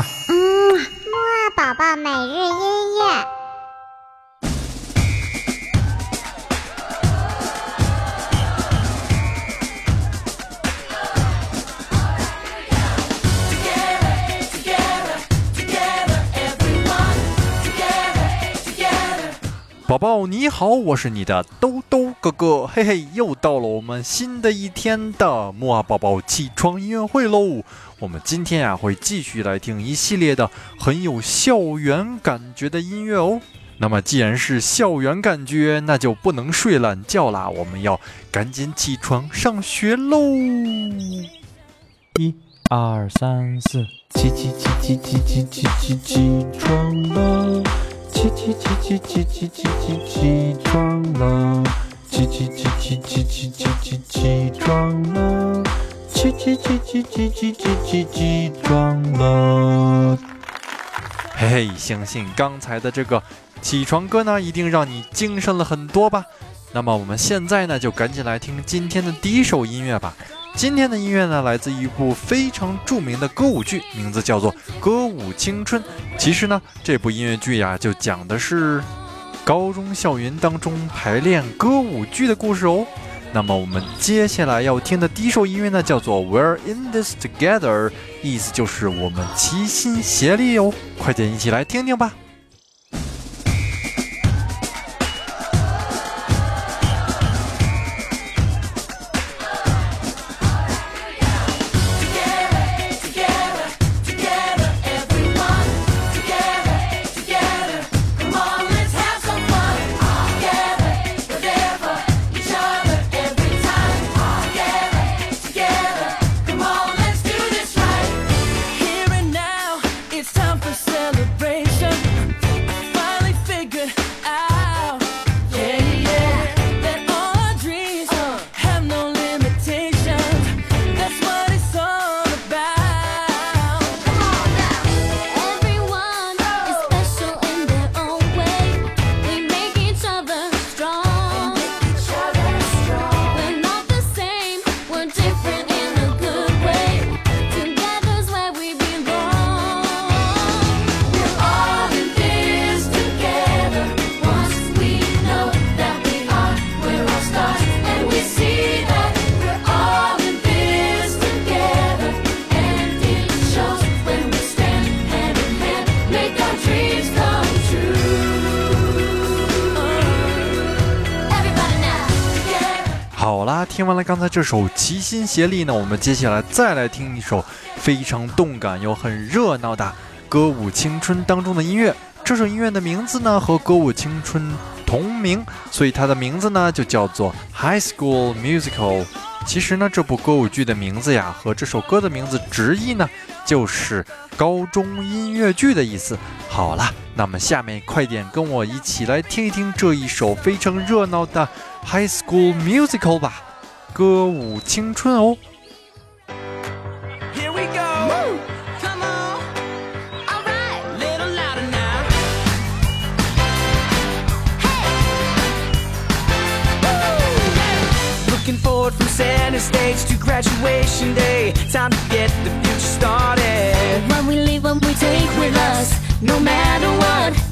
嗯，木二宝宝每日音宝宝你好，我是你的兜兜哥哥，嘿嘿，又到了我们新的一天的木啊宝宝起床音乐会喽。我们今天呀会继续来听一系列的很有校园感觉的音乐哦。那么既然是校园感觉，那就不能睡懒觉啦，我们要赶紧起床上学喽。一、二、三、四，起起起起起起起起起床了。起起起起起起起起起床了，起起起起起起起起起床了，起起起起起起起起起床了。嘿嘿，相信刚才的这个起床歌呢，一定让你精神了很多吧？那么我们现在呢，就赶紧来听今天的第一首音乐吧。今天的音乐呢，来自一部非常著名的歌舞剧，名字叫做《歌舞青春》。其实呢，这部音乐剧呀，就讲的是高中校园当中排练歌舞剧的故事哦。那么我们接下来要听的第一首音乐呢，叫做《We're in This Together》，意思就是我们齐心协力哦。快点一起来听听吧。好啦，听完了刚才这首齐心协力呢，我们接下来再来听一首非常动感又很热闹的《歌舞青春》当中的音乐。这首音乐的名字呢和《歌舞青春》同名，所以它的名字呢就叫做《High School Musical》。其实呢，这部歌舞剧的名字呀和这首歌的名字直译呢就是高中音乐剧的意思。好了，那么下面快点跟我一起来听一听这一首非常热闹的。High School Musical 吧，歌舞青春哦。Center stage to graduation day. Time to get the future started. When we leave, when we take with us, no matter what,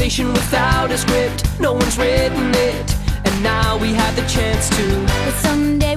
Improvisation without a script, no one's written it. And now we have the chance to. But someday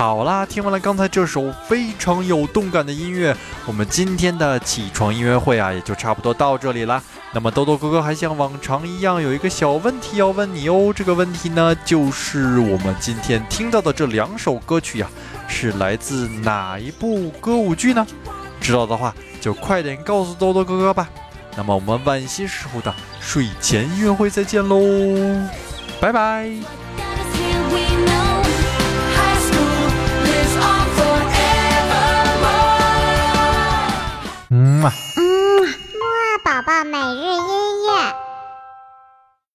好啦，听完了刚才这首非常有动感的音乐，我们今天的起床音乐会啊，也就差不多到这里啦。那么豆豆哥哥还像往常一样有一个小问题要问你哦。这个问题呢，就是我们今天听到的这两首歌曲呀、是来自哪一部歌舞剧呢？知道的话就快点告诉豆豆哥哥吧。那么我们晚些时候的睡前音乐会再见喽，拜拜。